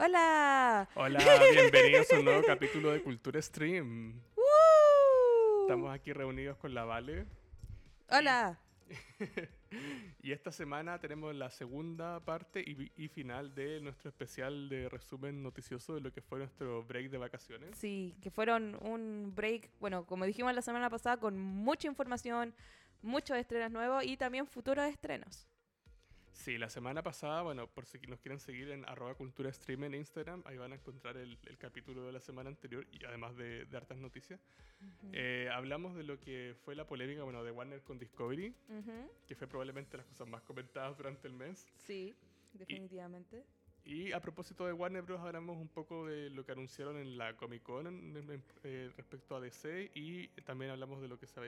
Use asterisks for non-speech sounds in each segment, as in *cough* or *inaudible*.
Hola. Hola, *laughs* bienvenidos a un nuevo capítulo de Cultura Stream. Estamos aquí reunidos con la Vale Hola. *laughs* y esta semana tenemos la segunda parte y, y final de nuestro especial de resumen noticioso de lo que fue nuestro break de vacaciones. Sí, que fueron un break, bueno, como dijimos la semana pasada, con mucha información, muchos estrenos nuevos y también futuros estrenos. Sí, la semana pasada, bueno, por si nos quieren seguir en arroba cultura stream en Instagram, ahí van a encontrar el, el capítulo de la semana anterior y además de, de hartas noticias. Eh, hablamos de lo que fue la polémica, bueno, de Warner con Discovery, Ujú, que fue probablemente las cosas más comentadas durante el mes. Sí, definitivamente. Y a propósito de Warner Bros. hablamos un poco de lo que anunciaron en la Comic Con en- en- eh, respecto a DC y también hablamos de lo que se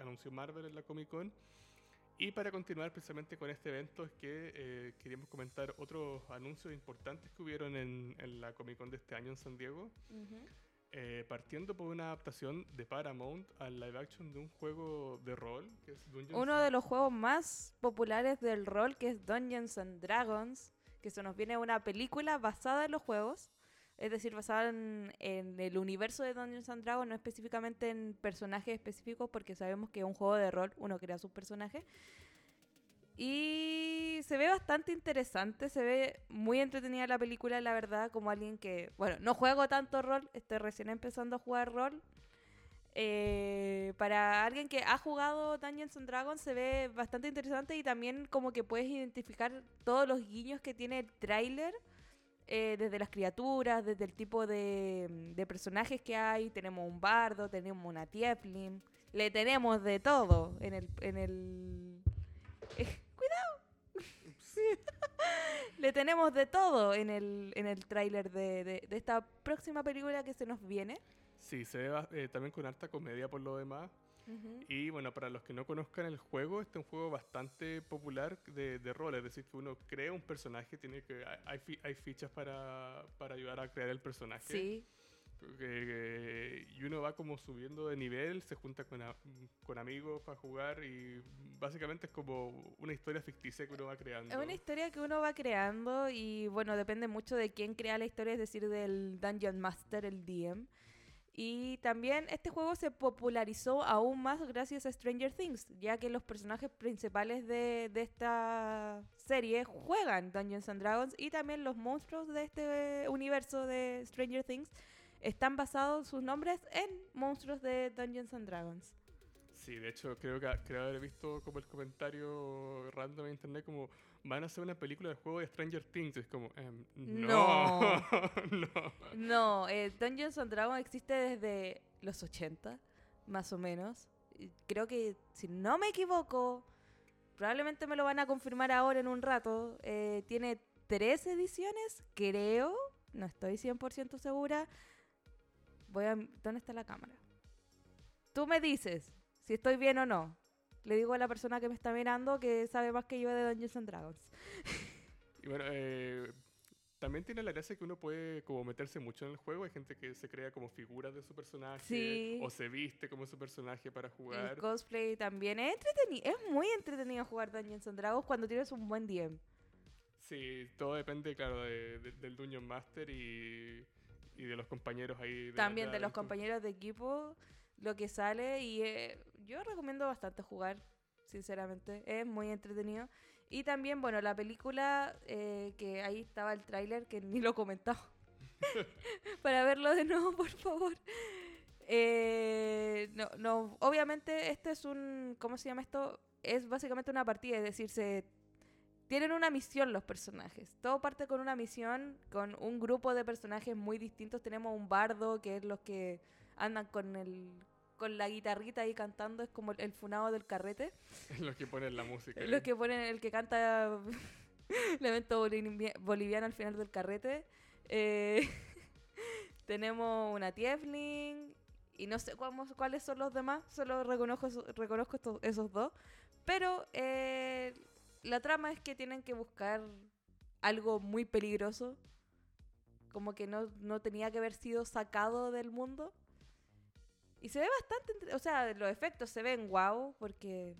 anunció Marvel en la Comic Con. Y para continuar precisamente con este evento es que eh, queríamos comentar otros anuncios importantes que hubieron en, en la Comic Con de este año en San Diego. Ujú. Eh, partiendo por una adaptación de Paramount al live action de un juego de rol que es Dungeons Uno de los juegos más populares del rol, que es Dungeons and Dragons, que se nos viene una película basada en los juegos, es decir, basada en, el universo de Dungeons and Dragons, no específicamente en personajes específicos, porque sabemos que es un juego de rol, uno crea sus personajes. Y se ve bastante interesante, se ve muy entretenida la película, la verdad, como alguien que, bueno, no juego tanto rol, estoy recién empezando a jugar rol, eh, para alguien que ha jugado Dungeons and Dragons se ve bastante interesante y también como que puedes identificar todos los guiños que tiene el tráiler, eh, desde las criaturas, desde el tipo de, de personajes que hay. Tenemos un bardo, tenemos una tiefling, le tenemos de todo en el... En el... eh, ¡Cuidado! *laughs* le tenemos de todo en el, en el tráiler de, de- de esta próxima película que se nos viene. Sí, se ve eh, también con harta comedia por lo demás. Ujú. Y bueno, para los que no conozcan el juego, este es un juego bastante popular de, de rol, es decir, que uno crea un personaje, tiene que hay- hay fichas para, para ayudar a crear el personaje. Sí, Eh, y uno va como subiendo de nivel, se junta con, a- con amigos para jugar y básicamente es como una historia ficticia que uno va creando. Es una historia que uno va creando y bueno, depende mucho de quién crea la historia, es decir, del Dungeon Master, el DM. Y también este juego se popularizó aún más gracias a Stranger Things, ya que los personajes principales de, de esta serie juegan Dungeons and Dragons y también los monstruos de este universo de Stranger Things están basados sus nombres en monstruos de Dungeons and Dragons. Sí, de hecho creo que creo haber visto como el comentario random en internet como van a hacer una película de juego de Stranger Things. Es como, em, no, *laughs* no. No, eh, Dungeons and Dragons existe desde los 80, más o menos. Creo que, si no me equivoco, probablemente me lo van a confirmar ahora en un rato. eh, tiene tres ediciones, creo. No estoy 100% segura. Voy a... ¿Dónde está la cámara? Tú me dices si estoy bien o no. Le digo a la persona que me está mirando que sabe más que yo de Dungeons and Dragons. Y bueno, eh, también tiene la gracia que uno puede como meterse mucho en el juego. Hay gente que se crea como figuras de su personaje Sí. o se viste como su personaje para El jugar. cosplay también es entretenido. Es muy entretenido jugar Dungeons and Dragons cuando tienes un buen DM. Sí, todo depende, claro, de- de- del Dungeon Master y, y de los compañeros ahí. de- También de los compañeros de equipo, lo que sale. Y eh, yo recomiendo bastante jugar, sinceramente. Es muy entretenido. Y también, bueno, la película, eh, que ahí estaba el tráiler, que ni lo he comentado. *laughs* *laughs* Para verlo de nuevo, por favor. Eh, no, no, obviamente este es un, ¿cómo se llama esto? Es básicamente una partida, es decir, se tienen una misión los personajes. Todo parte con una misión, con un grupo de personajes muy distintos. Tenemos un bardo, que es los que andan con el con la guitarrita ahí cantando, es como el, el funado del carrete. *laughs* los que ponen la música. Los que ponen el que canta *laughs* el evento bolivia- boliviano al final del carrete. Eh, *laughs* tenemos una Tiefling y no sé cuáles son los demás, solo reconozco, reconozco estos- esos dos. Pero eh, la trama es que tienen que buscar algo muy peligroso. Como que no, no tenía que haber sido sacado del mundo. Y se ve bastante, entre- o sea, los efectos se ven guau, porque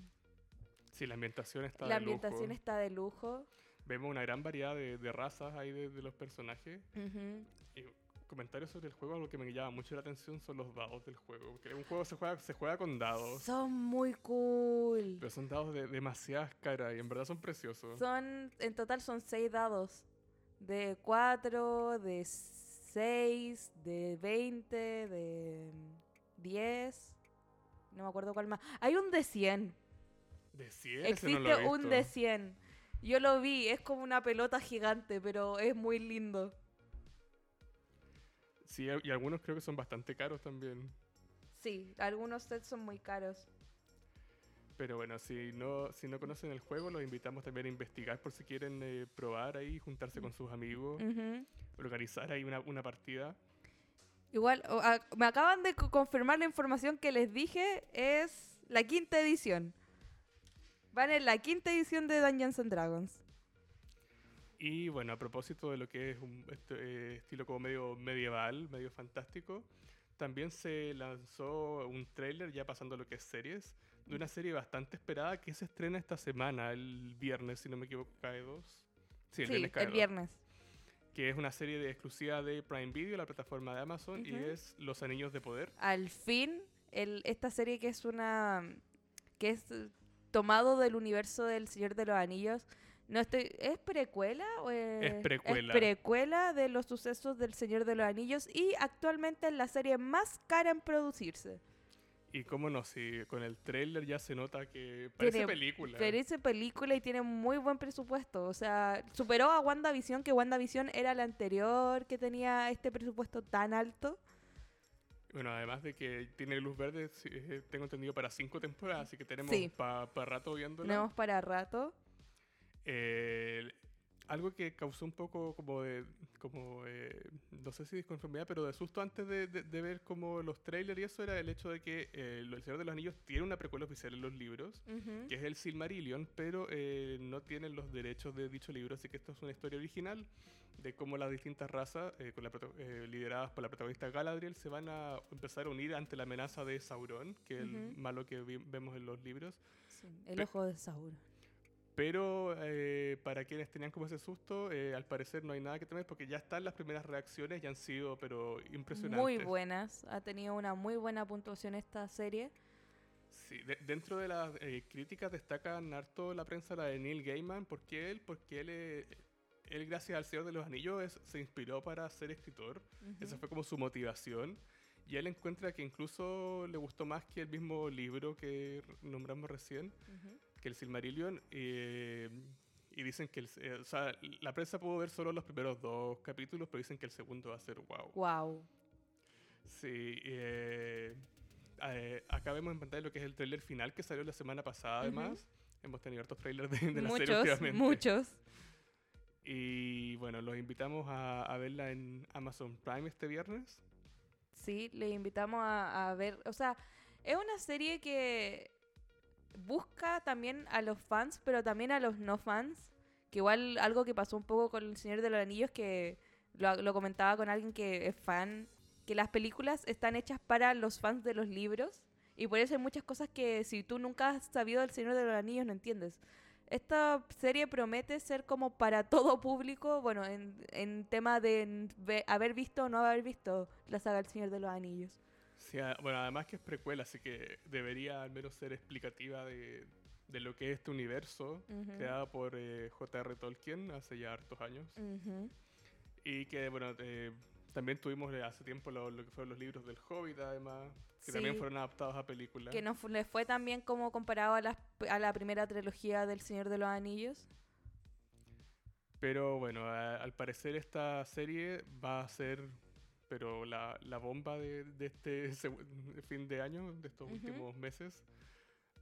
Sí, la ambientación está la de lujo. ambientación está de lujo. Vemos una gran variedad de, de razas ahí de, de los personajes. Y comentarios sobre el juego, algo que me llama mucho la atención son los dados del juego. Porque un juego se juega, se juega con dados. Son muy cool. Pero son dados de demasiadas caras y en verdad son preciosos. Son, en total son seis dados. De 4, de 6, de 20, de 10. No me acuerdo cuál más. Hay un de 100. De 100, ese Existe no un de 100. Yo lo vi, es como una pelota gigante, pero es muy lindo. Sí, y algunos creo que son bastante caros también. Sí, algunos sets son muy caros. Pero bueno, si no, si no conocen el juego, los invitamos también a investigar por si quieren eh, probar ahí, juntarse con sus amigos, organizar ahí una, una partida. Igual, o- a- me acaban de co- confirmar la información que les dije, es la quinta edición. Van en la quinta edición de Dungeons and Dragons. Y bueno, a propósito de lo que es un este, eh, estilo como medio medieval, medio fantástico, también se lanzó un tráiler ya pasando a lo que es series, de una serie bastante esperada que se estrena esta semana, el viernes, si no me equivoco, cae 2. Sí, el sí, viernes cae el dos, viernes. Que es una serie de, exclusiva de Prime Video, la plataforma de Amazon, y es Los Anillos de Poder. Al fin, el, esta serie que es una. que es tomado del universo del Señor de los Anillos. No estoy. ¿Es precuela o es, precuela. precuela de los sucesos del Señor de los Anillos y actualmente es la serie más cara en producirse. Y cómo no, si con el tráiler ya se nota que parece Tiene- película. Parece película y tiene muy buen presupuesto. O sea, superó a WandaVision, que WandaVision era la anterior que tenía este presupuesto tan alto. Bueno, además de que tiene luz verde, eh, tengo entendido para cinco temporadas, así que tenemos Sí. para rato viéndola. Tenemos para rato. Eh, algo que causó un poco como de, como, eh, no sé si disconformidad, pero de susto antes de, de- de ver como los trailers y eso era el hecho de que eh, El Señor de los Anillos tiene una precuela oficial en los libros, que es el Silmarillion, pero eh, no tienen los derechos de dicho libro, así que esto es una historia original de cómo las distintas razas, eh, con la eh, lideradas por la protagonista Galadriel, se van a empezar a unir ante la amenaza de Sauron, que es el malo que vemos en los libros. Sí, el Pe- ojo de Sauron. Pero eh, para quienes tenían como ese susto, eh, al parecer no hay nada que temer porque ya están las primeras reacciones y han sido pero impresionantes. Muy buenas. Ha tenido una muy buena puntuación esta serie. Sí, de- dentro de las eh, críticas destacan harto la prensa la de Neil Gaiman. ¿Por qué él? Porque él, eh, él gracias al Señor de los Anillos, es- se inspiró para ser escritor. Esa Ujú. fue como su motivación. Y él encuentra que incluso le gustó más que el mismo libro que nombramos recién. Que el Silmarillion eh, y dicen que el, eh, o sea, la prensa pudo ver solo los primeros dos capítulos, pero dicen que el segundo va a ser wow. Wow. Sí, eh, eh, acá vemos en pantalla lo que es el tráiler final que salió la semana pasada además. Hemos tenido hartos trailers de, de la serie Muchos, últimamente. muchos. Y bueno, los invitamos a, a verla en Amazon Prime este viernes. Sí, le invitamos a, ver. O sea, es una serie que busca también a los fans, pero también a los no fans. Que igual algo que pasó un poco con El Señor de los Anillos, que lo, lo comentaba con alguien que es fan, que las películas están hechas para los fans de los libros. Y por eso hay muchas cosas que si tú nunca has sabido del Señor de los Anillos no entiendes. Esta serie promete ser como para todo público, bueno, en, en tema de ve- haber visto o no haber visto la saga El Señor de los Anillos. Sí, bueno, además que es precuela, así que debería al menos ser explicativa de, de lo que es este universo Ujú. creado por eh, J.R. Tolkien hace ya hartos años. Ujú. Y que, bueno, eh, también tuvimos hace tiempo lo, lo que fueron los libros del Hobbit, además, que también Sí. fueron adaptados a películas. Que no fu- le fue tan bien como comparado a, las, a la primera trilogía del Señor de los Anillos. Pero bueno, a- al parecer esta serie va a ser pero la, la bomba de, de este *laughs* fin de año, de estos Ujú. últimos meses.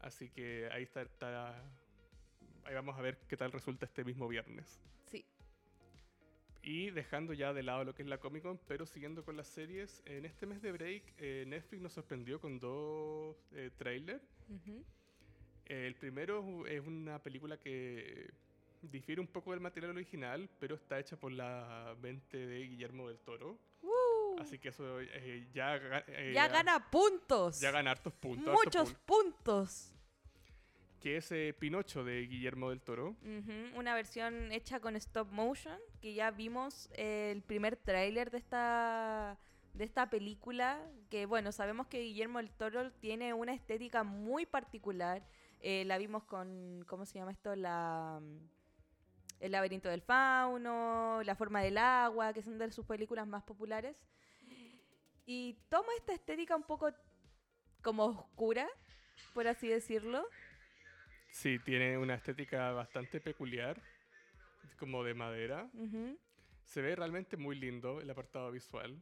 Así que ahí está, está- ahí vamos a ver qué tal resulta este mismo viernes. Sí. Y dejando ya de lado lo que es la Comic Con, pero siguiendo con las series, en este mes de break eh, Netflix nos sorprendió con dos eh, trailers. El primero es una película que difiere un poco del material original, pero está hecha por la mente de Guillermo del Toro. ¡Uh! Así que eso eh, ya, eh, ya gana puntos. ya gana hartos puntos. Muchos pun- puntos. Que es eh, Pinocho de Guillermo del Toro. Una versión hecha con stop motion, que ya vimos eh, el primer tráiler de esta de esta película, que bueno, sabemos que Guillermo del Toro tiene una estética muy particular. Eh, la vimos con, ¿cómo se llama esto? La mm, El laberinto del fauno, La forma del agua, que son de sus películas más populares. Y toma esta estética un poco como oscura, por así decirlo. Sí, tiene una estética bastante peculiar, como de madera. Se ve realmente muy lindo el apartado visual.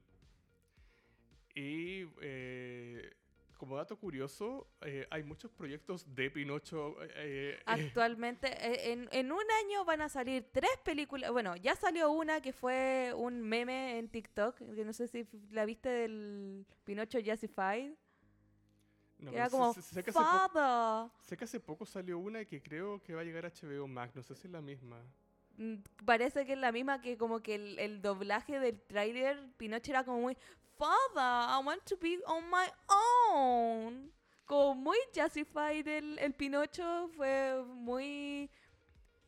Y eh, como dato curioso, eh, hay muchos proyectos de Pinocho. eh, Actualmente, en, en un año van a salir tres películas. Bueno, ya salió una que fue un meme en TikTok, que no sé si la viste del Pinocho Jazzified. No, que era como, ¡Father! sé que hace poco salió una y que creo que va a llegar a HBO Max. No sé si es la misma. Mm, Parece que es la misma que como que el, el doblaje del tráiler, Pinocho era como muy, Father, I want to be on my own. Como muy Jazzified el, el Pinocho, fue muy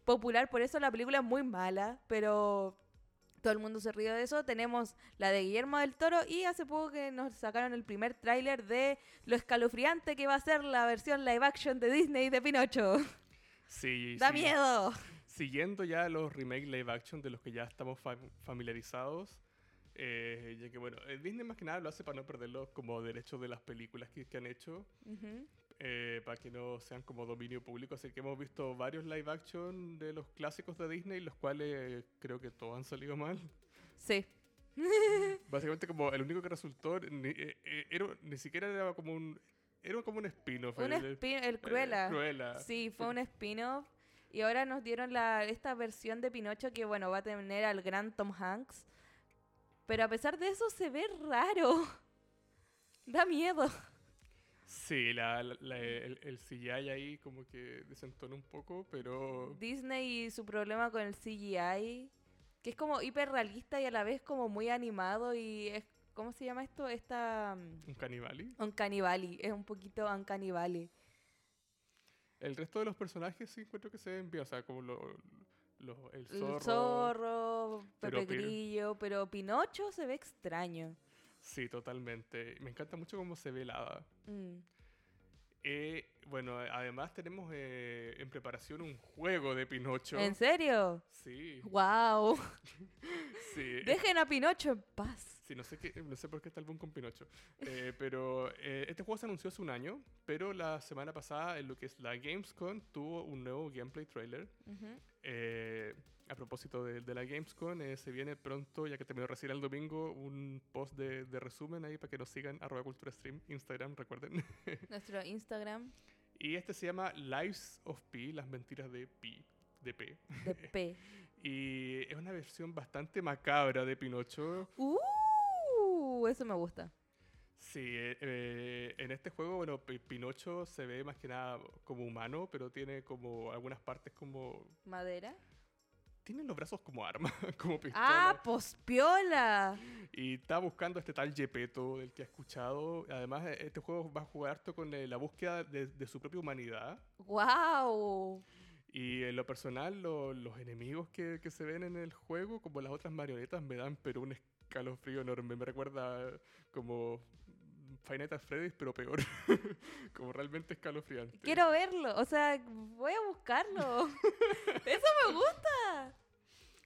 popular, por eso la película es muy mala, pero todo el mundo se ríe de eso. Tenemos la de Guillermo del Toro y hace poco que nos sacaron el primer tráiler de lo escalofriante que va a ser la versión live action de Disney de Pinocho. Sí, ¡Da sí, miedo! Siguiendo ya los remake live action de los que ya estamos fam- familiarizados. eh, ya que bueno, eh, Disney más que nada lo hace para no perder los como derechos de las películas que, que han hecho. Ujú. Eh, para que no sean como dominio público. Así que hemos visto varios live action de los clásicos de Disney, los cuales creo que todos han salido mal. Sí. *laughs* Básicamente como el único que resultó ni, eh, eh, era, ni siquiera era como un era como un spin-off. Un el- el- spin- el eh, Cruella. Cruella. Sí, fue un spin-off. Y ahora nos dieron la, esta versión de Pinocho que, bueno, va a tener al gran Tom Hanks. Pero a pesar de eso se ve raro. *laughs* Da miedo. Sí, la, la- la- el, el CGI ahí como que desentona un poco, pero Disney y su problema con el CGI, que es como hiperrealista y a la vez como muy animado y es, ¿cómo se llama esto? Esta... mm, un canibali. Uncanny Valley, es un poquito Uncanny Valley. El resto de los personajes sí encuentro que se ven bien, o sea, como lo, lo- el zorro. El zorro, Pepe Grillo, pero Pinocho se ve extraño. Sí, totalmente. Me encanta mucho cómo se ve el hada. Mm. Eh, bueno, además tenemos eh, en preparación un juego de Pinocho. ¿En serio? Sí, ¡Wow! *laughs* sí. Dejen a Pinocho en paz. sí, no sé, qué, no sé por qué está el boom con Pinocho. Eh, pero eh, este juego se anunció hace un año, pero la semana pasada en lo que es la Gamescom tuvo un nuevo gameplay trailer. A propósito de, de la Gamescom, eh, se viene pronto, ya que terminó recién el domingo, un post de, de resumen ahí para que nos sigan, arroba cultura stream, Instagram, recuerden. *laughs* Nuestro Instagram Y este se llama Lives of Pi, las mentiras de Pi, de P. de P. *laughs* Y es una versión bastante macabra de Pinocho. ¡Uh! Eso me gusta. Sí, eh, eh, en este juego, bueno, Pi- Pinocho se ve más que nada como humano, pero tiene como algunas partes como... ¿Madera? Tiene los brazos como arma, *laughs* como pistola. ¡Ah, pospiola! Y está buscando a este tal Gepetto, del que ha escuchado. Además, eh, este juego va a jugar harto con eh, la búsqueda de, de su propia humanidad. ¡Wow! Y en lo personal, lo- los enemigos que, que se ven en el juego, como las otras marionetas, me dan pero un escalofrío enorme. Me recuerda como Five Nights at Freddy's, pero peor. *laughs* como realmente escalofriante. Quiero verlo. O sea, voy a buscarlo. *laughs* Eso me gusta.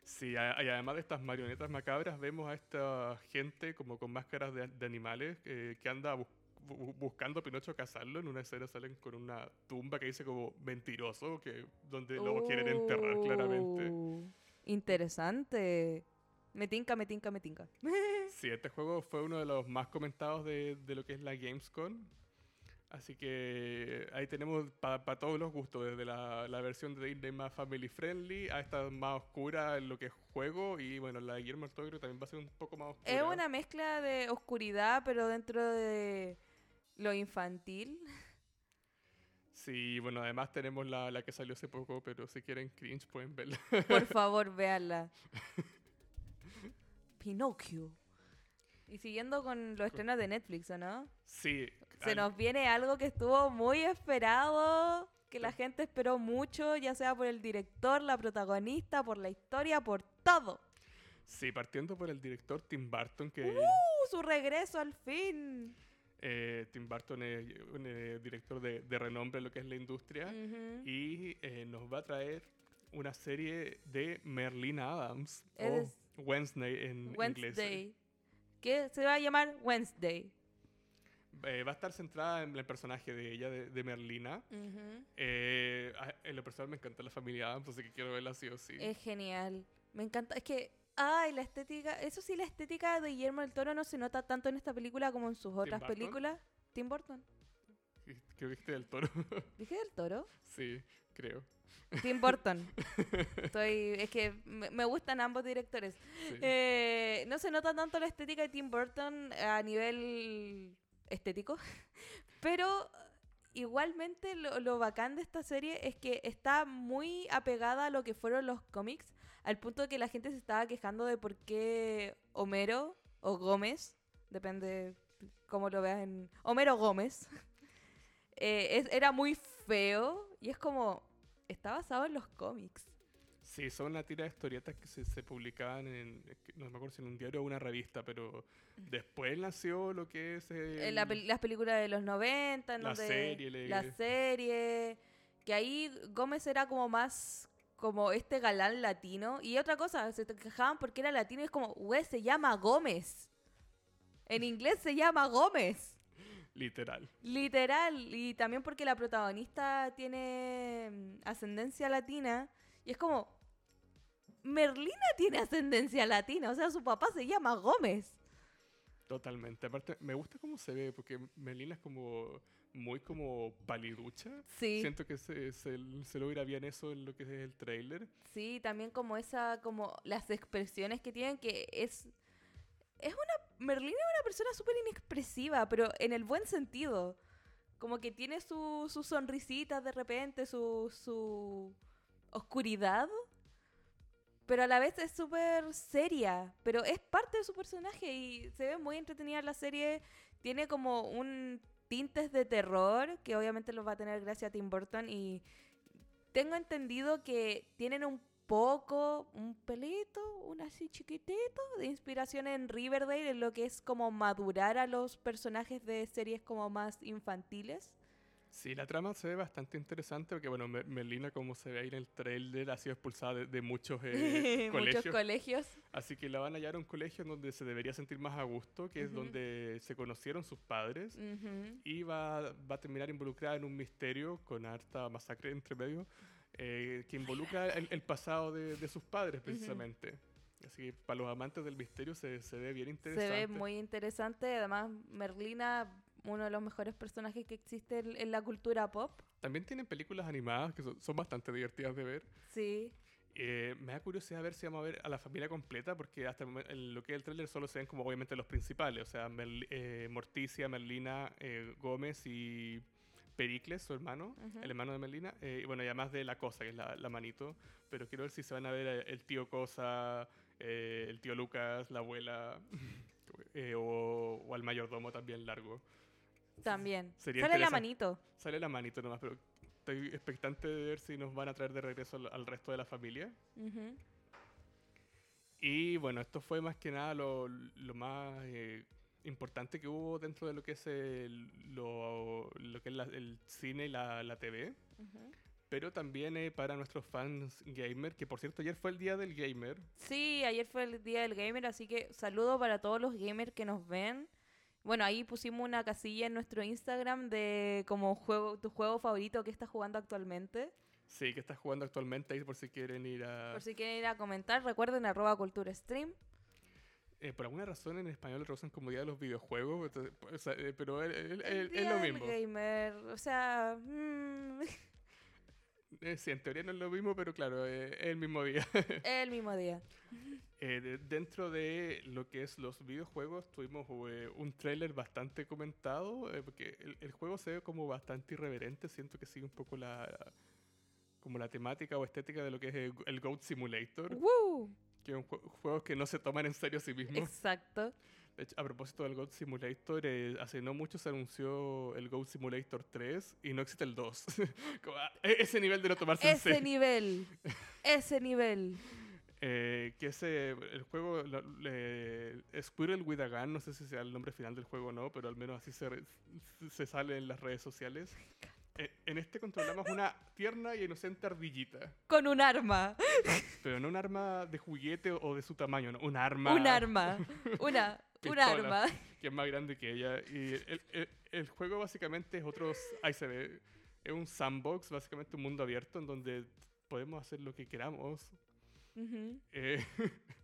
Sí, y además de estas marionetas macabras, vemos a esta gente como con máscaras de, de animales eh, que anda bus- bu- buscando a Pinocho cazarlo. En una escena salen con una tumba que dice como mentiroso, que donde lo quieren enterrar claramente. Uh, Interesante. Me tinca, me tinca, me tinca. *laughs* Sí, este juego fue uno de los más comentados de, de lo que es la Gamescom. Así que ahí tenemos para todos los gustos, desde la, la versión de Disney más family friendly a esta más oscura en lo que es juego. Y bueno, la de Guillermo del Toro también va a ser un poco más oscura. Es una mezcla de oscuridad, pero dentro de lo infantil. Sí, bueno, además tenemos la, la que salió hace poco, pero si quieren cringe pueden verla. Por *laughs* favor, véanla. *laughs* Pinocchio. Y siguiendo con los estrenos de Netflix, ¿o no? Sí. Se al- nos viene algo que estuvo muy esperado, que la gente esperó mucho, ya sea por el director, la protagonista, por la historia, por todo. Sí, partiendo por el director Tim Burton, que ¡Uh! Su regreso al fin. eh, Tim Burton es un eh, director de, de renombre en lo que es la industria y eh, nos va a traer una serie de Merlina Adams Es- Wednesday en inglés. Wednesday. Que se va a llamar Wednesday. Eh, va a estar centrada en el personaje de ella, de, de Merlina. Eh, a- en lo personal me encanta la familia Adams, así que quiero verla sí o sí. Es genial. Me encanta. Es que, ay, la estética. Eso sí, la estética de Guillermo del Toro no se nota tanto en esta película como en sus otras Burton? películas. Tim Burton. Creo que este del toro. ¿Dije del Toro? *laughs* sí, creo. Tim Burton. Estoy, es que me, me gustan ambos directores. Sí. Eh, no se nota tanto la estética de Tim Burton a nivel estético, *laughs* pero igualmente lo, lo bacán de esta serie es que está muy apegada a lo que fueron los cómics, al punto de que la gente se estaba quejando de por qué Homero o Gómez, depende cómo lo veas en... Homero Gómez, *laughs* eh, es- era muy feo y es como... Está basado en los cómics. Sí, son una tira de historietas que se, se publicaban en, no me acuerdo si en un diario o una revista, pero después nació lo que es el- la pel- las películas de los 90, en La donde- serie, le- la serie, que ahí Gómez era como más como este galán latino. Y otra cosa, se te quejaban porque era latino y es como, güey, se llama Gómez. En inglés se llama Gómez. Literal. Literal. Y también porque la protagonista tiene mm, ascendencia latina. Y es como, Merlina tiene ascendencia latina. O sea, su papá se llama Gómez. Totalmente. Aparte, me gusta cómo se ve, porque Melina es como muy como paliducha. Sí. Siento que se, se, se logra bien eso en lo que es el trailer. Sí, también como esa, como las expresiones que tienen, que es... Es una... Merlina es una persona súper inexpresiva, pero en el buen sentido. Como que tiene su, sus sonrisitas de repente, su, su oscuridad, pero a la vez es súper seria, pero es parte de su personaje y se ve muy entretenida la serie. Tiene como un tintes de terror, que obviamente los va a tener gracias a Tim Burton y tengo entendido que tienen un poco, un pelito, un así chiquitito de inspiración en Riverdale, en lo que es como madurar a los personajes de series como más infantiles. Sí, la trama se ve bastante interesante, porque bueno, Me- Melina, como se ve ahí en el trailer, ha sido expulsada de, de muchos eh, *laughs* colegios. Muchos colegios. Así que la van a hallar a un colegio donde se debería sentir más a gusto, que es Ujú. donde se conocieron sus padres. Ujú. Y va, va a terminar involucrada en un misterio con harta masacre entre medio, eh, que involucra el, el pasado de, de sus padres, precisamente. Así que para los amantes del misterio se, se ve bien Se interesante. ve muy interesante. Además, Merlina, uno de los mejores personajes que existe en, la cultura pop. También tienen películas animadas que son, son bastante divertidas de ver. Sí. Eh, me da curiosidad ver si vamos a ver a la familia completa, porque hasta el lo que es el tráiler solo se ven como obviamente los principales, o sea, eh, Morticia, Merlina, eh, Gómez y Pericles, su hermano, el hermano de Merlina, eh, y bueno, y además de la Cosa, que es la, la manito, pero quiero ver si se van a ver eh, el tío Cosa, eh, el tío Lucas, la abuela, *laughs* eh, o, o al mayordomo también largo. También. Sería Sale la manito. Sale la manito nomás, pero estoy expectante de ver si nos van a traer de regreso al- al resto de la familia. Y bueno, esto fue más que nada lo, lo más importante que hubo dentro de lo que es el, lo, lo que es la- el cine y la, la TV. Ujú. Pero también eh, para nuestros fans gamer, que por cierto ayer fue el día del gamer. Sí, ayer fue el día del gamer, así que saludo para todos los gamers que nos ven. Bueno, ahí pusimos una casilla en nuestro Instagram de como juego, tu juego favorito que estás jugando actualmente. Sí, que estás jugando actualmente ahí por si quieren ir a... Por si quieren ir a comentar, recuerden arroba cultura stream. Eh, por alguna razón en español lo traducen como día de los videojuegos, entonces, o sea, eh, pero es, El lo mismo. gamer, o sea, mm, *laughs* Eh, sí, en teoría no es lo mismo, pero claro, eh, es el mismo día. *laughs* El mismo día. Eh, de- dentro de lo que es los videojuegos, tuvimos eh, un tráiler bastante comentado, porque el, juego se ve como bastante irreverente, siento que sigue un poco la como la temática o estética de lo que es el, el Goat Simulator, ¡Woo! Que es un jue- juego que no se toman en serio a sí mismos. Exacto. De hecho, a propósito del Goat Simulator, eh, hace no mucho se anunció el Goat Simulator 3 y no existe el 2. *laughs* Como, ah, e- ese nivel de no tomarse en Ese serio. nivel. *laughs* Ese nivel. Eh, que ese, el juego, lo- le- Squirrel with a Gun, no sé si sea el nombre final del juego o no, pero al menos así se, se sale en las redes sociales. Eh, en este controlamos una tierna y inocente ardillita, Con un arma. pero no un arma de juguete o de su tamaño, no, un arma Un arma. Una. *laughs* Un Pistola. arma. que es más grande que ella. Y el, el- el juego básicamente es otro, ahí se ve, es un sandbox, básicamente un mundo abierto en donde podemos hacer lo que queramos. Ujú. Eh, *laughs*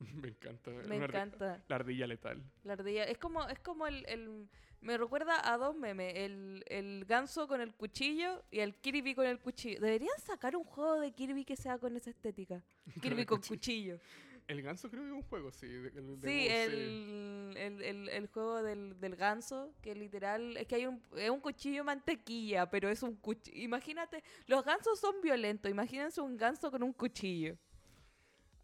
*laughs* me encanta. Me una encanta. La ardilla letal. La ardilla. Es como, es como el, el- Me recuerda a dos memes. El, el ganso con el cuchillo y el Kirby con el cuchillo. Deberían sacar un juego de Kirby que sea con esa estética. *laughs* Kirby con cuchillo. El ganso creo que es un juego, sí. de- Sí, el, el, el juego del, del ganso, que literal es que hay un, es un cuchillo mantequilla, pero es un cuchillo. Imagínate, los gansos son violentos. Imagínense un ganso con un cuchillo.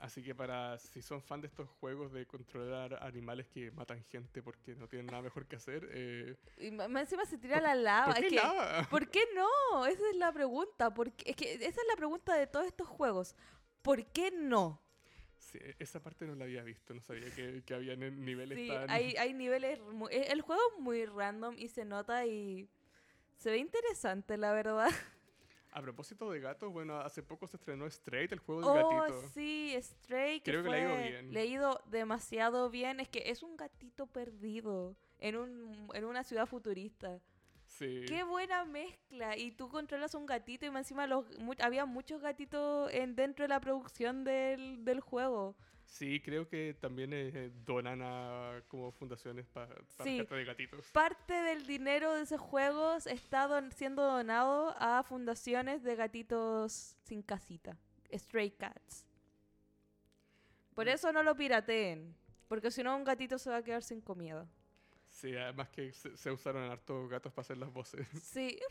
Así que para si son fan de estos juegos de controlar animales que matan gente porque no tienen nada mejor que hacer, eh, Y más encima se tira la lava. ¿por qué es que, lava? ¿Por qué no? Esa es la pregunta. porque Es que esa es la pregunta de todos estos juegos. ¿Por qué no? Sí, esa parte no la había visto, no sabía que, que había ni- niveles Sí, tan... hay, *laughs* hay niveles... mu- e- El juego es muy random y se nota y... Se ve interesante, la verdad. *laughs* A propósito de gatos, bueno, hace poco se estrenó Straight, el juego Oh, del gatito. sí, Stray. Que Creo que le ha ido bien. Le ha ido demasiado bien. Es que es un gatito perdido en, un, en una ciudad futurista. Sí. Qué buena mezcla. Y tú controlas un gatito y encima los, mu- había muchos gatitos en, dentro de la producción del, del juego. Sí, creo que también eh, donan a como fundaciones pa- para Sí. de gatitos. Parte del dinero de esos juegos está don- siendo donado a fundaciones de gatitos sin casita. Stray Cats. Por Mm. eso no lo pirateen. Porque si no, un gatito se va a quedar sin comida. Sí, además que se, se usaron hartos gatos para hacer las voces. Sí. *laughs*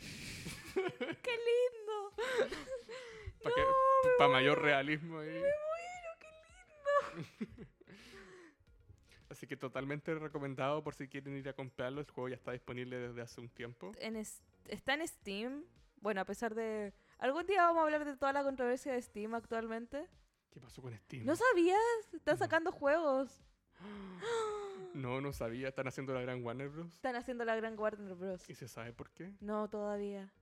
*laughs* ¡Qué lindo! Para No, me mayor realismo ahí. Me. *laughs* Así que totalmente recomendado por si quieren ir a comprarlo. El juego ya está disponible desde hace un tiempo. En es- está en Steam. Bueno, a pesar de... ¿Algún día vamos a hablar de toda la controversia de Steam actualmente? ¿Qué pasó con Steam? ¿No sabías? Están No. sacando juegos. *gasps* No, no sabía. Están haciendo la gran Warner Bros. Están haciendo la gran Warner Bros. ¿Y se sabe por qué? No, todavía.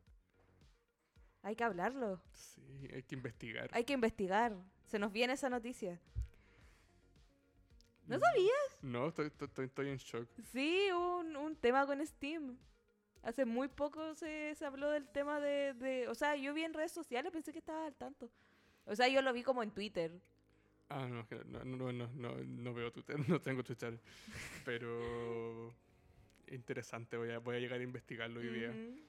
Hay que hablarlo. Sí, hay que investigar. Hay que investigar. Se nos viene esa noticia. ¿No sabías? No, estoy, estoy, estoy en shock. Sí, un, un tema con Steam. Hace muy poco se, se habló del tema de, de... O sea, yo vi en redes sociales, pensé que estaba al tanto. O sea, yo lo vi como en Twitter. Ah, no, no, no, no, no, no veo Twitter, *laughs* no tengo Twitter. Pero interesante, voy a, voy a llegar a investigarlo hoy día. Ujú.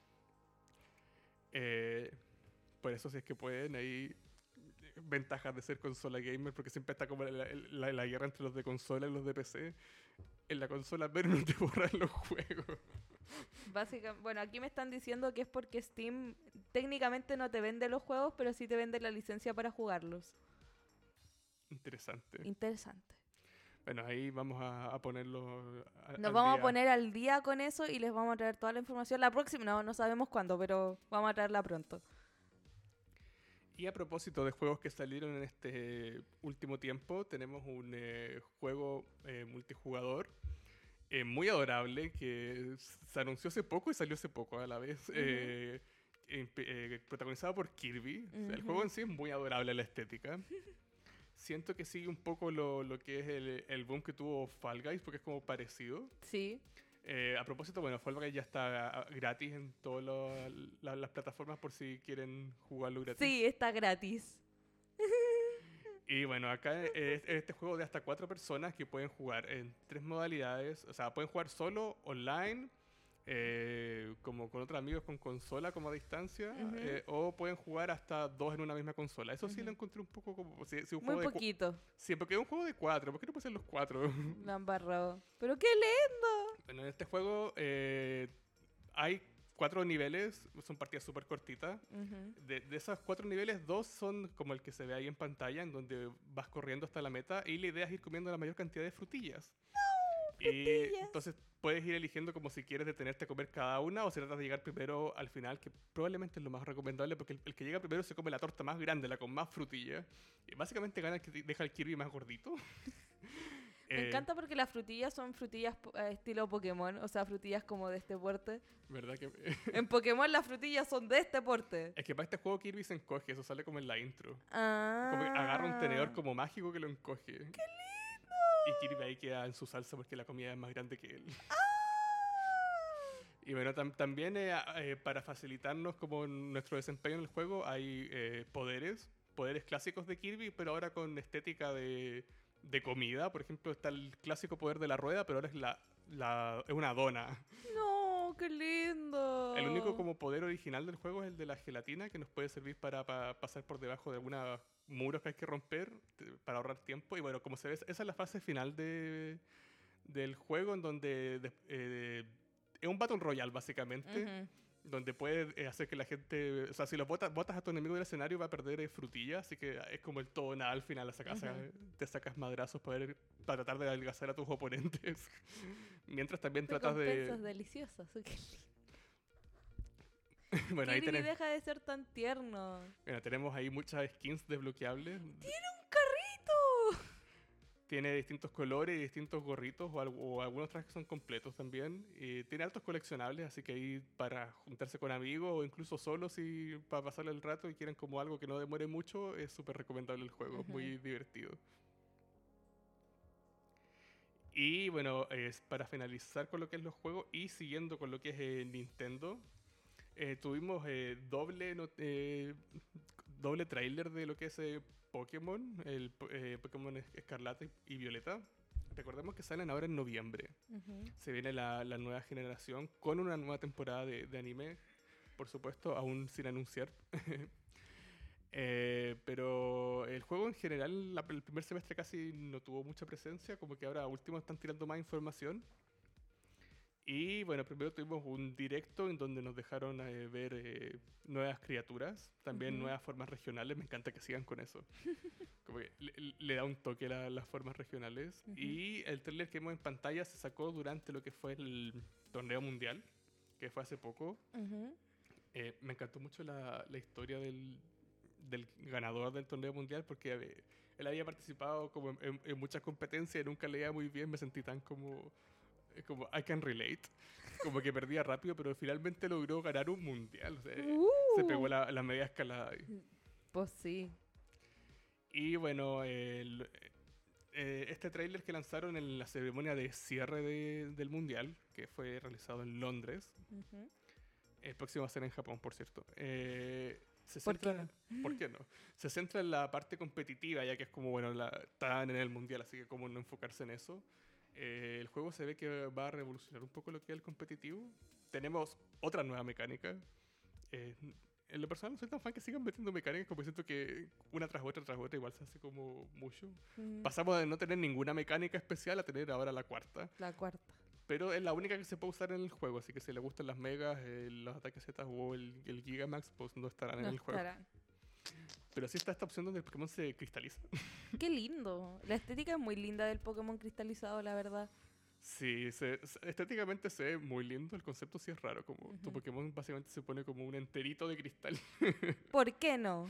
Eh, por eso si es que pueden, hay ventajas de ser consola gamer, porque siempre está como la, la- la guerra entre los de consola y los de PC. En la consola, pero no te *laughs* borran los juegos. Básicamente, bueno, aquí me están diciendo que es porque Steam técnicamente no te vende los juegos, pero sí te vende la licencia para jugarlos. Interesante. Interesante. Bueno, ahí vamos a, a ponerlo. a- Nos vamos a poner al día con eso y les vamos a traer toda la información la próxima. No, no sabemos cuándo, pero vamos a traerla pronto. Y a propósito de juegos que salieron en este último tiempo, tenemos un eh, juego eh, multijugador eh, muy adorable que se anunció hace poco y salió hace poco a la vez. protagonizado por Kirby. O sea, el juego en sí es muy adorable la estética. *laughs* Siento que sigue un poco lo, lo que es el, el boom que tuvo Fall Guys, porque es como parecido. Sí. Eh, a propósito, bueno, Fall Guys ya está ah, gratis en todas la- las plataformas por si quieren jugarlo gratis. Sí, está gratis. Y bueno, acá es este juego de hasta cuatro personas que pueden jugar en tres modalidades. O sea, pueden jugar solo, online eh, como con otros amigos con consola como a distancia, Ujú. eh, o pueden jugar hasta dos en una misma consola. Eso sí Ujú. lo encontré un poco como... Si, si un Muy juego de poquito. Sí, porque es un juego de cuatro, ¿por qué no pueden ser los cuatro? La han embarrado. *laughs* Pero qué lindo. bueno, en este juego eh, hay cuatro niveles, son partidas súper cortitas. Ujú. De, de esos cuatro niveles, dos son como el que se ve ahí en pantalla, en donde vas corriendo hasta la meta y la idea es ir comiendo la mayor cantidad de frutillas. y frutillas. entonces puedes ir eligiendo como si quieres detenerte a comer cada una o si tratas de llegar primero al final, que probablemente es lo más recomendable porque el, el que llega primero se come la torta más grande, la con más frutillas. Y básicamente gana el que deja el Kirby más gordito. *laughs* Me Eh, encanta porque las frutillas son frutillas eh, estilo Pokémon, o sea, frutillas como de este porte. ¿Verdad que.? *laughs* En Pokémon las frutillas son de este porte. es que para este juego Kirby se encoge, eso sale como en la intro. Ah. Como que agarra un tenedor como mágico que lo encoge. ¡Qué lindo! Y Kirby ahí queda en su salsa porque la comida es más grande que él. Y bueno, tam- también eh, eh, para facilitarnos como nuestro desempeño en el juego hay eh, poderes, poderes clásicos de Kirby, pero ahora con estética de, de comida. Por ejemplo, está el clásico poder de la rueda, pero ahora es, la, la- es una dona. No, qué lindo. El único como poder original del juego es el de la gelatina, que nos puede servir para, pa- pasar por debajo de algunos muros que hay que romper para ahorrar tiempo. Y bueno, como se ve, esa es la fase final de, del juego, en donde de- eh, es un Battle Royale, básicamente, Ujú. Donde puedes eh, hacer que la gente... O sea, si lo botas, botas a tu enemigo del escenario, va a perder eh, frutilla, así que es como el todo nada al final. la sacas- Ujú. Te sacas madrazos para, ver- para tratar de adelgazar a tus oponentes. *laughs* Mientras también tratas de... Lindo. *laughs* bueno, ahí Kirby tenés... deja de ser tan tierno. Bueno, tenemos ahí muchas skins desbloqueables. ¡Tiene un! Tiene distintos colores y distintos gorritos o, al- o algunos trajes que son completos también. Y tiene altos coleccionables, así que ahí para juntarse con amigos o incluso solos y para pasarle el rato y quieren como algo que no demore mucho, es súper recomendable el juego, es muy divertido. Y bueno, es para finalizar con lo que es los juegos y siguiendo con lo que es eh, Nintendo, eh, tuvimos eh, doble, no- eh, doble trailer de lo que es Pokémon, el eh, Pokémon Es- Escarlata y- Violeta. Recordemos que salen ahora en noviembre. Ujú. Se viene la, la nueva generación con una nueva temporada de, de anime, por supuesto, aún sin anunciar. *laughs* Eh, pero el juego en general, la- el primer semestre casi no tuvo mucha presencia, como que ahora último están tirando más información. Y bueno, primero tuvimos un directo en donde nos dejaron eh, ver eh, nuevas criaturas, también Ujú. nuevas formas regionales, me encanta que sigan con eso. *laughs* Como que le, le da un toque a las formas regionales. Ujú. Y el trailer que vimos en pantalla se sacó durante lo que fue el torneo mundial, que fue hace poco. Ujú. Eh, me encantó mucho la, la historia del, del ganador del torneo mundial porque eh, él había participado como en, en- en muchas competencias y nunca leía muy bien, me sentí tan como, como I can relate, como que perdía rápido, pero finalmente logró ganar un mundial. o sea, eh, Se pegó Uh. la, la media escalada. ahí. Pues sí. Y bueno, el- eh, este tráiler que lanzaron en la ceremonia de cierre de- del mundial, que fue realizado en Londres, Ujú. el próximo va a ser en Japón, por cierto. eh, se ¿Por qué centra- ¿Por qué no? Se centra en la parte competitiva, ya que es como, bueno, la, están en el mundial, así que como no enfocarse en eso. Eh, el juego se ve que va a revolucionar un poco lo que es el competitivo. Tenemos otra nueva mecánica. Eh, en lo personal no soy tan fan que sigan metiendo mecánicas, como siento que una tras otra tras otra igual se hace como mucho. Pasamos de no tener ninguna mecánica especial a tener ahora la cuarta. La cuarta. Pero es la única que se puede usar en el juego, así que si le gustan las megas, eh, los ataques Z o el, el Gigamax, pues no estarán en No el juego. Pero sí está esta opción donde el Pokémon se cristaliza. *laughs* Qué lindo. La estética es muy linda del Pokémon cristalizado, la verdad. Sí, se- estéticamente se ve muy lindo, el concepto sí es raro, como tu. Pokémon básicamente se pone como un enterito de cristal. *laughs* ¿Por qué no?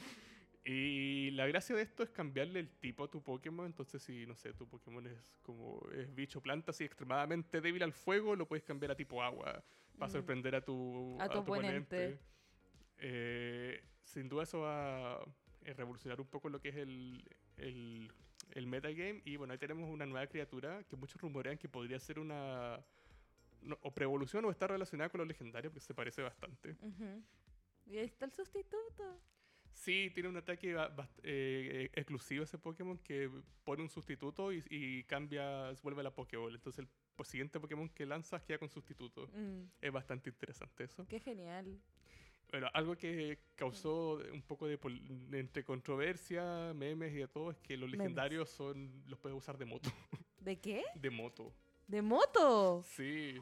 Y la gracia de esto es cambiarle el tipo a tu Pokémon. Entonces, si no sé, tu Pokémon es como es bicho planta, así extremadamente débil al fuego, lo puedes cambiar a tipo agua para Mm. sorprender a tu, A tu oponente. Eh, sin duda, eso va a revolucionar un poco lo que es el, el, el metagame. Y bueno, ahí tenemos una nueva criatura que muchos rumorean que podría ser una. no, o preevolución o está relacionada con lo legendario, porque se parece bastante. Y ahí está el sustituto. Sí, tiene un ataque eh, eh, exclusivo ese Pokémon que pone un sustituto y, y cambia, vuelve la Pokéball. Entonces el siguiente Pokémon que lanzas queda con sustituto. Mm, Es bastante interesante eso. qué genial. Bueno, algo que causó un poco de pol- entre controversia, memes y de todo es que los Memes. legendarios son los puedes usar de moto. ¿De qué? *laughs* De moto. ¿De moto? Sí.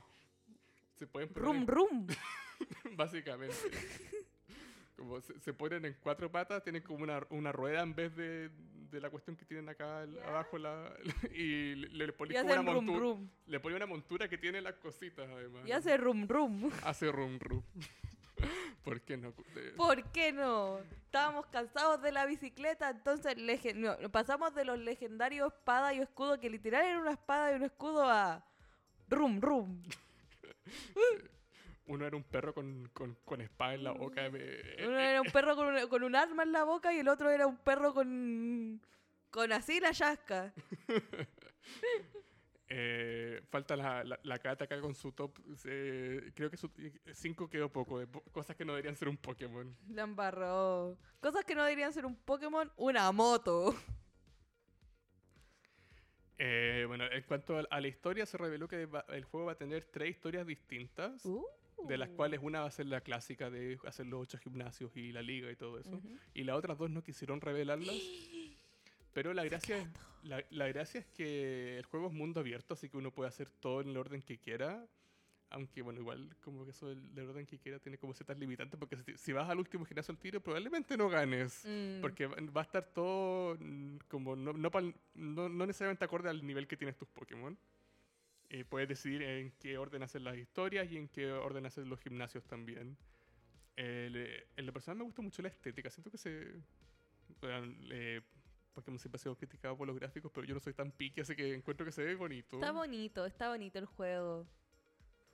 Se pueden poner Rum, en- rum. *laughs* básicamente. Como se, se ponen en cuatro patas, tienen como una, una rueda en vez de, de la cuestión que tienen acá abajo la, *laughs* y le, le ponen como una montura. Le ponen una montura que tiene las cositas además. Y hace rum, rum. Hace rum rum. ¿Por qué no? ¿Por qué no? Estábamos cansados de la bicicleta, entonces no, pasamos de los legendarios espada y escudo, que literal era una espada y un escudo, a rum, rum. *laughs* Uno era un perro con, con, con espada en la boca. me- Uno era un perro con un, con un arma en la boca y el otro era un perro con, con así la yasca. *laughs* Eh, falta la, la, la Cata acá con su top. eh, creo que su 5 quedó poco. De po- cosas que no deberían ser un Pokémon. La embarró. Cosas que no deberían ser un Pokémon, una moto. Eh, bueno, en cuanto a, la historia, se reveló que el juego va a tener tres historias distintas. Uh. De las cuales una va a ser la clásica de hacer los ocho gimnasios y la liga y todo eso. Y las otras dos no quisieron revelarlas. *gasps* Pero la gracia, es, la, la gracia es que el juego es mundo abierto, así que uno puede hacer todo en el orden que quiera. Aunque, bueno, igual como que eso del, del orden que quiera tiene como ciertas limitantes, porque si, si vas al último gimnasio al tiro, probablemente no ganes. Mm. Porque va a estar todo mm, como no, no, no, no necesariamente acorde al nivel que tienes tus Pokémon. Y puedes decidir en qué orden hacer las historias y en qué orden hacer los gimnasios también. Eh, en lo personal me gusta mucho la estética. Siento que se... eh, Pokémon siempre ha sido criticado por los gráficos, pero yo no soy tan pique, así que encuentro que se ve bonito. Está bonito, está bonito el juego.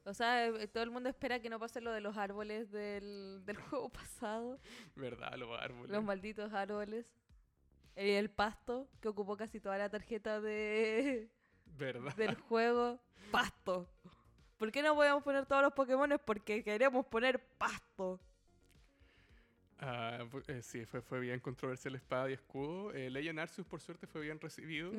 O sea, eh, todo el mundo espera que no pase lo de los árboles del, del *laughs* juego pasado. ¿Verdad? Los árboles. Los malditos árboles. Y el pasto, que ocupó casi toda la tarjeta de, ¿Verdad? del juego. Pasto. ¿Por qué no podemos poner todos los Pokémon? Porque queremos poner pasto. Eh, sí, fue, fue bien controversial espada y escudo. Eh, Legend Arceus, por suerte, fue bien recibido.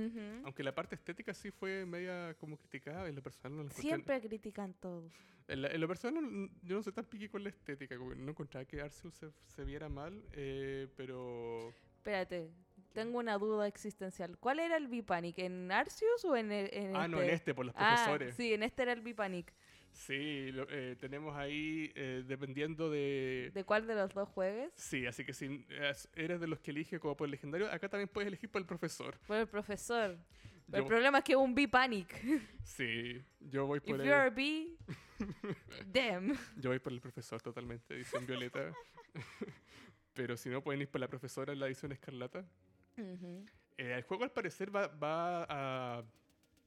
Aunque la parte estética sí fue media como criticada, en lo personal no encontré- Siempre critican todo. En, la- en lo personal no- yo no soy tan piqui con la estética, como no encontraba que Arceus se, se viera mal, eh, pero Espérate, tengo una duda existencial. ¿Cuál era el Bipanic? ¿En Arceus o en, el- en Ah, no, en este, por los Ah, profesores. sí, en este era el Bipanic. Sí, lo- eh, tenemos ahí, eh, dependiendo de... ¿De cuál de los dos juegues? Sí, así que si es- eres de los que elige como por el legendario, acá también puedes elegir por el profesor. Por el profesor. Yo- el problema es que es un Bipanic. sí, yo voy If por you're a el, bee, them. yo voy por el profesor totalmente, edición violeta. *laughs* Pero si no, pueden ir por la profesora en la edición escarlata. Ujú. Eh, el juego al parecer va, va a...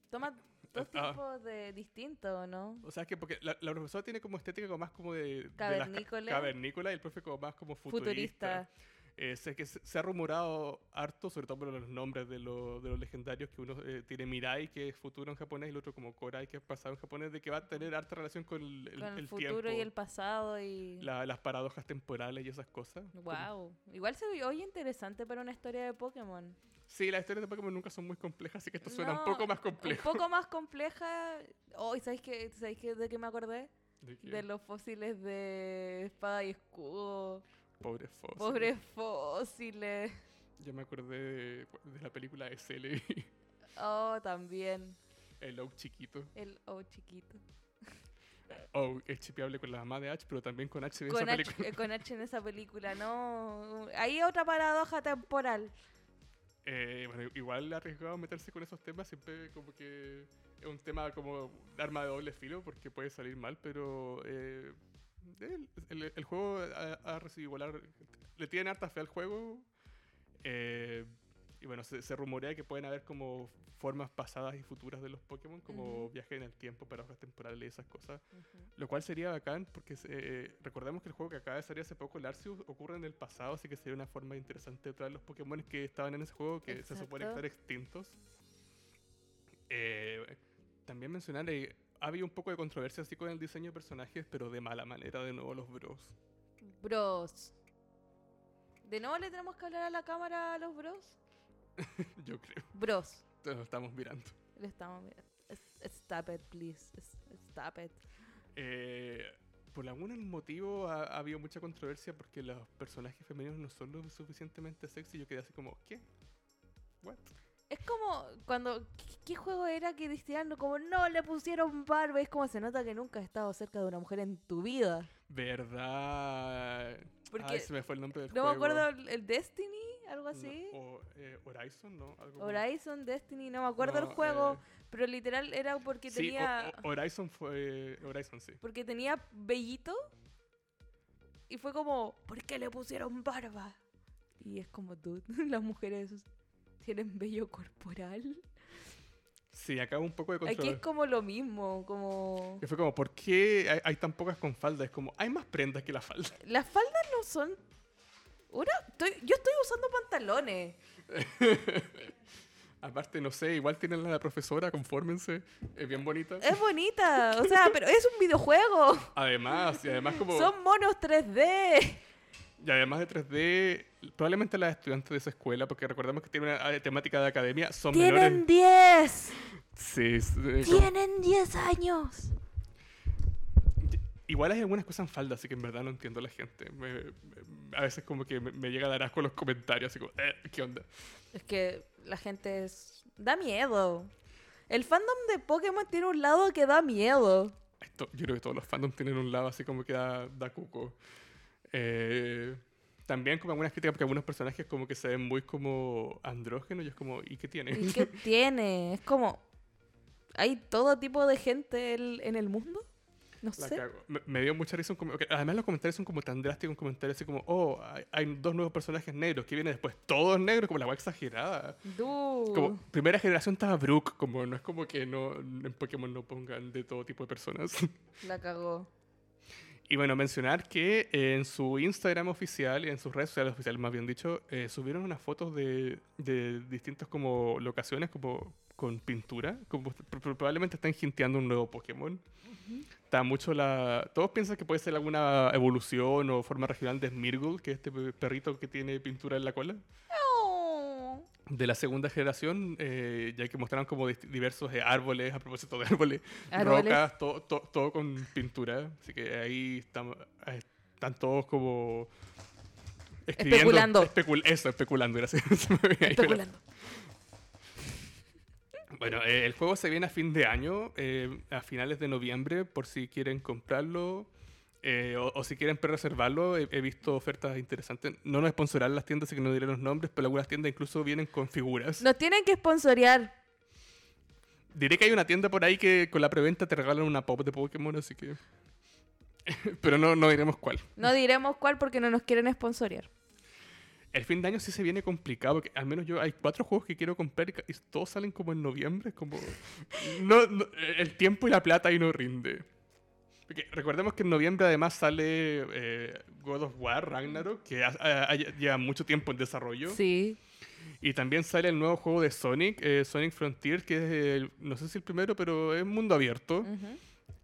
Toma dos Ah. tipos de distintos, ¿no? O sea, que porque la, la profesora tiene como estética como más como de... de las ca- Cavernícola. cavernícola y el profe como más como futurista. Futurista. Eh, sé que se, ha rumorado harto, sobre todo por los nombres de, lo- de los legendarios, que uno eh, tiene Mirai, que es futuro en japonés, y el otro como Korai, que es pasado en japonés, de que va a tener harta relación con el, Con el, el futuro tiempo, y el pasado y... la- las paradojas temporales y esas cosas. Como- Wow. Igual se oye interesante para una historia de Pokémon. Sí, las historias de Pokémon nunca son muy complejas, así que esto suena un poco más complejo. Un poco más compleja. Oh, ¿y ¿sabéis, qué, ¿sabéis qué- de qué me acordé? ¿De qué? De los fósiles de espada y escudo. Pobre Foss. Pobres fósiles. Yo me acordé de, de la película SL, Oh, también. el Oak chiquito. El O chiquito. *laughs* Oh, es chipeable con la mamá de H, pero también con H de Con esa H, película. con H en esa película, no. Ahí otra paradoja temporal. Eh, bueno, arriesgado meterse con esos temas, siempre como que es un tema como arma de doble filo porque puede salir mal, pero eh, el, juego ha, ha recibido igual, le tienen harta fe al juego eh, y bueno, se, se rumorea que pueden haber como formas pasadas y futuras de los Pokémon, como Ujú. viaje en el tiempo, paradojas temporales y esas cosas. Lo cual sería bacán porque eh, recordemos que el juego que acaba de salir hace poco, el Arceus, ocurre en el pasado, así que sería una forma interesante de traer los Pokémon que estaban en ese juego que se supone están extintos. Eh, también mencionar, eh, ha habido un poco de controversia así con el diseño de personajes, pero de mala manera de nuevo los bros. Bros. ¿De nuevo le tenemos que hablar a la cámara a los bros? *laughs* Yo creo. Bros. Entonces lo estamos mirando. Le estamos mirando. Stop it, please. Stop it. Eh, por algún motivo ha, ha habido mucha controversia porque los personajes femeninos no son lo suficientemente sexy. Yo quedé así como, ¿qué? ¿What? Es como cuando. ¿Qué, qué juego era que decían como no le pusieron barba? Es como se nota que nunca has estado cerca de una mujer en tu vida. ¿Verdad? Porque Ay, se me fue el nombre del No me juego. acuerdo el, Destiny, algo No, así. o, eh, Horizon, ¿no? Algo como- Horizon, Destiny, no me acuerdo No, el juego, eh, pero literal era porque sí, tenía. o- o- Horizon fue. Horizon, sí. Porque tenía bellito. Y fue como, ¿por qué le pusieron barba? Y es como, dude, *laughs* las mujeres tienen vello corporal. Sí, acá un poco de Aquí es como lo mismo, como... Que fue como, ¿por qué hay, hay tan pocas con falda? Es como, hay más prendas que la falda. *laughs* Las faldas no son... Una, estoy, yo estoy usando pantalones. *laughs* Aparte, no sé, igual tienen la de profesora, confórmense. Es bien bonita. Es bonita, o *laughs* sea, pero es un videojuego. Además, y además como... Son monos 3D. Y además de 3D, probablemente las estudiantes de esa escuela, porque recordemos que tiene una ah, temática de academia, son Tienen menores... 10. Sí, Tienen 10 años. Igual hay algunas cosas en falda, así que en verdad no entiendo a la gente. Me- me- a veces como que me, me llega a dar asco los comentarios, así como, eh, ¿qué onda? Es que la gente es... Da miedo. El fandom de Pokémon tiene un lado que da miedo. Esto- yo creo que todos los fandoms tienen un lado así como que da, da cuco. Eh, también como algunas críticas porque algunos personajes como que se ven muy como andrógenos y es como, ¿y qué tiene? ¿Y qué *laughs* tiene? Es como... ¿Hay todo tipo de gente en el mundo? No La sé. cago. Me, me dio mucha risa. un Además, los comentarios son como tan drásticos. Un comentario así como, oh, hay, hay dos nuevos personajes negros. que viene después? Todos negros, como la guay exagerada. Dude. Como, primera generación estaba Brook. Como, no es como que no, en Pokémon no pongan de todo tipo de personas. La cagó. Y bueno, mencionar que en su Instagram oficial y en sus redes sociales oficiales, más bien dicho, eh, subieron unas fotos de, de distintas como locaciones, como con pintura. Como pr- probablemente están hinteando un nuevo Pokémon. Está mucho la... Todos piensan que puede ser alguna evolución o forma regional de Smeargle, que es este pe- perrito que tiene pintura en la cola. Oh. De la segunda generación, eh, ya que mostraron como diversos eh, árboles, a propósito de árboles, Árboles. rocas, todo, to- todo con pintura. Así que ahí estamos, eh, están todos como... Especulando. especul- eso, especulando, gracias. *laughs* Especulando. Bueno, eh, el juego se viene a fin de año, eh, a finales de noviembre, por si quieren comprarlo eh, o, o si quieren pre-reservarlo. He, he visto ofertas interesantes. No nos sponsoran las tiendas, así que no diré los nombres, pero algunas tiendas incluso vienen con figuras. Nos tienen que sponsorear. Diré que hay una tienda por ahí que con la preventa te regalan una pop de Pokémon, así que... *laughs* pero no, no diremos cuál. No diremos cuál porque no nos quieren sponsorear. El fin de año sí se viene complicado, porque al menos yo hay cuatro juegos que quiero comprar y todos salen como en noviembre, como... *laughs* No, no, el tiempo y la plata ahí no rinde. Porque recordemos que en noviembre además sale eh, God of War, Ragnarok, que ha- ha- ha- lleva mucho tiempo en desarrollo. Sí. Y también sale el nuevo juego de Sonic, eh, Sonic Frontier, que es, el- no sé si el primero, pero es mundo abierto. Ujú.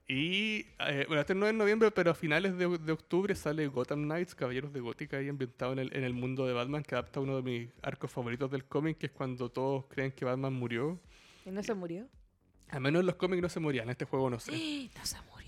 Y, eh, bueno, este no es en noviembre, pero a finales de, de octubre sale Gotham Knights, Caballeros de Gótica, ahí ambientado en el, en el mundo de Batman, que adapta uno de mis arcos favoritos del cómic, que es cuando todos creen que Batman murió. ¿Y no se murió? Al menos en los cómics no se moría, en este juego no sé. *gasps* No se murió.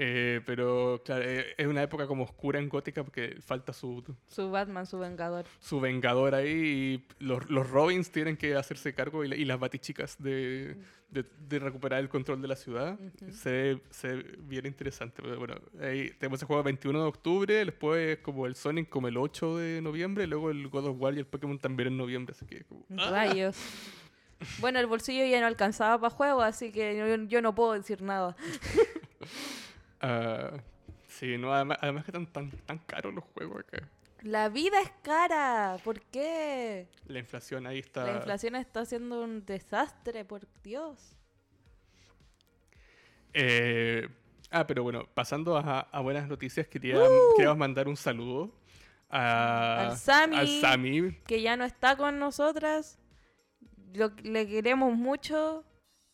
Eh, pero, claro, eh, es una época como oscura en Gótica porque falta su, Su Batman, su vengador. su vengador ahí y los, los Robins tienen que hacerse cargo y, la- y las batichicas de, de, de recuperar el control de la ciudad. Se, ve- se ve bien interesante. Pero bueno, ahí tenemos el juego el 21 de octubre, después como el Sonic como el 8 de noviembre, y luego el God of War y el Pokémon también en noviembre. Así que como- Rayos. Bueno, el bolsillo ya no alcanzaba para juego, así que yo, yo no puedo decir nada. *laughs* Ah, sí, no, además, además que están tan, tan caros los juegos acá. La vida es cara. ¿Por qué? La inflación ahí está... La inflación está haciendo un desastre, por Dios. Eh, ah, pero bueno, pasando a, a buenas noticias, quería, ¡Uh! queríamos mandar un saludo a, Al Sami. al Sami. Que ya no está con nosotras. Lo, le queremos mucho.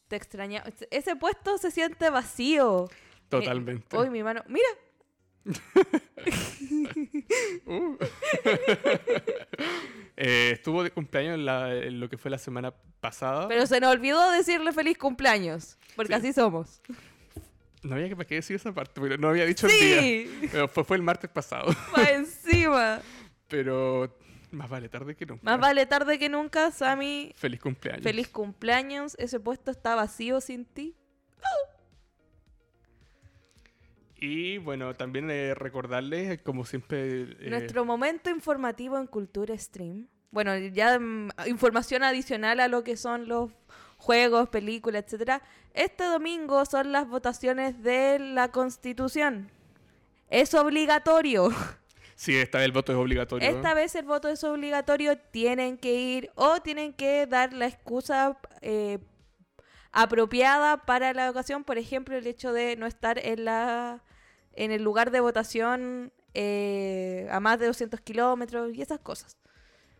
Te extrañamos. Ese puesto se siente vacío. Totalmente. Hoy mi mano. Mira, *laughs* Uh. *laughs* Eh, estuvo de cumpleaños en, la- en lo que fue la semana pasada. Pero se nos olvidó decirle feliz cumpleaños, porque Sí. así somos. No había que decir esa parte, porque no había dicho el día. Sí, Pero fue, fue el martes pasado. *laughs* más encima. Pero más vale tarde que nunca. Más vale tarde que nunca, Sammy. Feliz cumpleaños. Feliz cumpleaños. Ese puesto está vacío sin ti. Y bueno, también eh, recordarles, como siempre. eh, Nuestro momento informativo en Cultura Stream. Bueno, ya mm, información adicional a lo que son los juegos, películas, etcétera. Este domingo son las votaciones de la Constitución. Es obligatorio. *laughs* Sí, esta vez el voto es obligatorio. Esta vez el voto es obligatorio. Tienen que ir o tienen que dar la excusa eh, apropiada para la ocasión. Por ejemplo, el hecho de no estar en la en el lugar de votación eh, a más de 200 kilómetros y esas cosas.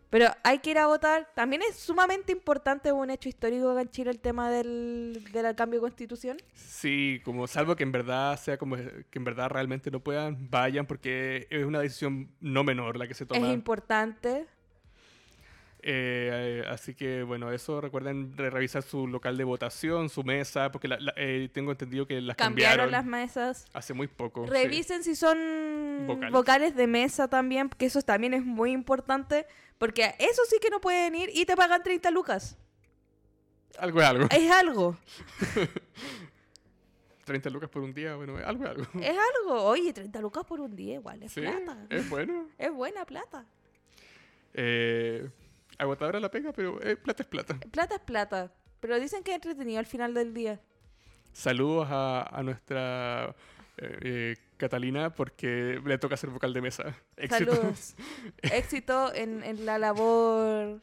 Pero hay que ir a votar. También es sumamente importante, un hecho histórico acá en Chile, el tema del, del cambio de constitución. Sí, como salvo que en verdad sea como que en verdad realmente no puedan, vayan porque es una decisión no menor la que se Es toma. importante. Eh, eh, así que bueno, eso recuerden re- revisar su local de votación, su mesa, porque la- la- eh, tengo entendido que las Cambiaron cambiaron, las mesas. hace muy poco. sí. Revisen si son Vocales. vocales. de mesa también, que eso también es muy importante, porque eso sí que no pueden ir y te pagan 30 lucas. Algo es algo. Es algo, *laughs* 30 lucas por un día, bueno, algo es algo. es algo. Oye, 30 lucas por un día igual, es Sí, plata. es bueno. Es buena plata. Eh, agotadora la pega, pero eh, plata es plata. Plata es plata, pero dicen que es entretenido al final del día. Saludos a, a nuestra eh, eh, Catalina porque le toca ser vocal de mesa. Éxito. Saludos. *laughs* Éxito en, en la labor,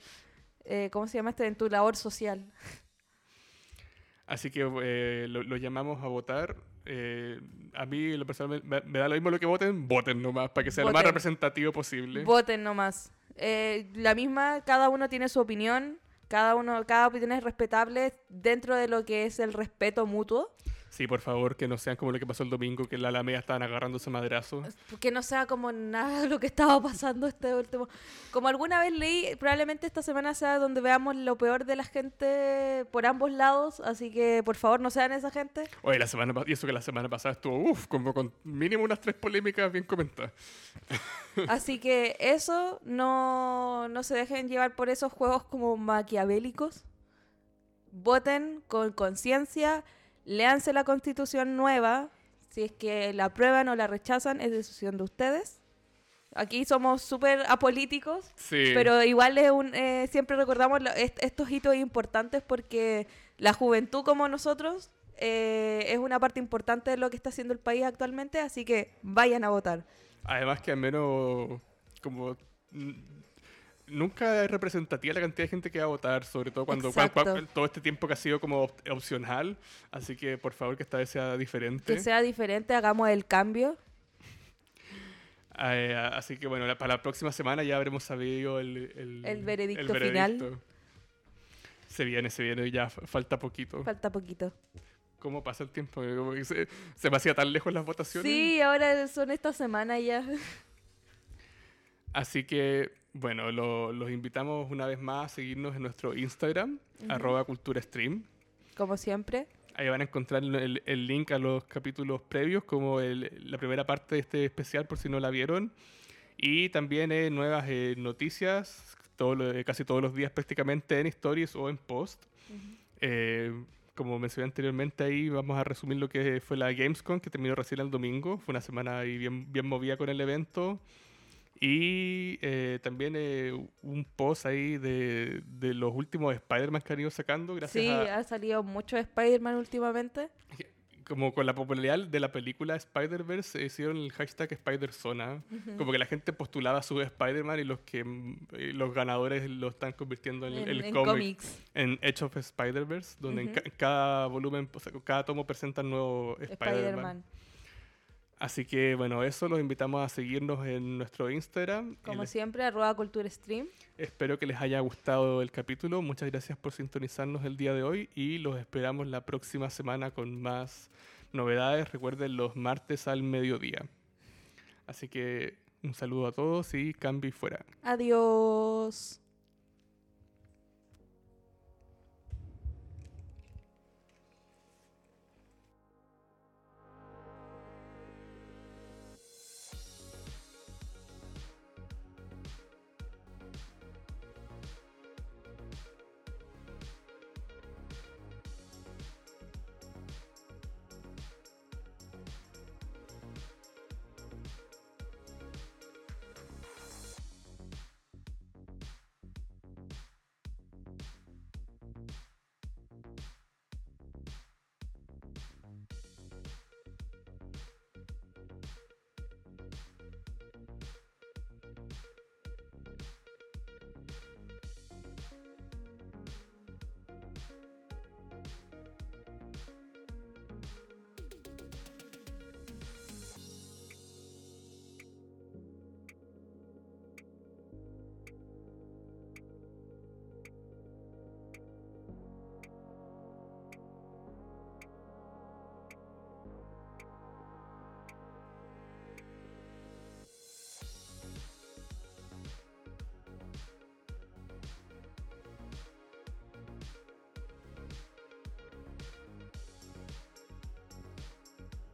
eh, ¿cómo se llama este? En tu labor social. Así que eh, lo, lo llamamos a votar. Eh, a mí, lo personal, me, me da lo mismo lo que voten, voten nomás, para que sea lo más Voten. representativo posible. Voten nomás. Eh, la misma, cada uno tiene su opinión, cada uno, cada opinión es respetable dentro de lo que es el respeto mutuo. Sí, por favor, que no sean como lo que pasó el domingo, que en la Alameda estaban agarrándose madrazo. Que no sea como nada *laughs* lo que estaba pasando este último. Como alguna vez leí, probablemente esta semana sea donde veamos lo peor de la gente por ambos lados, así que por favor no sean esa gente. Oye, la semana y eso que la semana pasada estuvo, uff, como con mínimo unas tres polémicas bien comentadas. *laughs* Así que eso, no, no se dejen llevar por esos juegos como maquiavélicos. Voten con conciencia, léanse la constitución nueva. Si es que la aprueban o la rechazan, es decisión de ustedes. Aquí somos súper apolíticos, Sí. pero igual es un, eh, siempre recordamos lo- est- estos hitos importantes porque la juventud como nosotros eh, es una parte importante de lo que está haciendo el país actualmente, así que vayan a votar. Además que al menos como nunca es representativa la cantidad de gente que va a votar, sobre todo cuando, todo este tiempo que ha sido como op- opcional. Así que por favor que esta vez sea diferente. Que sea diferente, hagamos el cambio. Eh, así que bueno, la- para la próxima semana ya habremos sabido el, el, El veredicto final. Se viene, se viene, ya falta poquito. Falta poquito. ¿Cómo pasa el tiempo? Se, se me hacía tan lejos las votaciones. Sí, ahora son esta semana ya. Así que, bueno, lo- los invitamos una vez más a seguirnos en nuestro Instagram, Ujú. arroba culturastream. Como siempre. Ahí van a encontrar el, el link a los capítulos previos, como el- la primera parte de este especial, por si no la vieron. Y también eh, nuevas eh, noticias, todo eh, casi todos los días prácticamente en stories o en post. Eh, como mencioné anteriormente, ahí vamos a resumir lo que fue la Gamescom, que terminó recién el domingo. Fue una semana ahí bien, bien movida con el evento. Y eh, también eh, un post ahí de, de los últimos Spider-Man que han ido sacando. Gracias Sí, a, ha salido mucho Spider-Man últimamente. como con la popularidad de la película Spider-Verse, se hicieron el hashtag Spider-Zona. Como que la gente postulaba su Spider-Man y los que eh, los ganadores lo están convirtiendo en, En, el en cómic. En Edge of Spider-Verse, donde en ca- cada volumen, o sea, cada tomo presenta un nuevo Spider-Man. Spider-Man. Así que, bueno, eso los invitamos a seguirnos en nuestro Instagram. Como les- siempre, arroba cultura stream. espero que les haya gustado el capítulo. Muchas gracias por sintonizarnos el día de hoy y los esperamos la próxima semana con más novedades. Recuerden los martes al mediodía. Así que un saludo a todos y cambio y fuera. Adiós.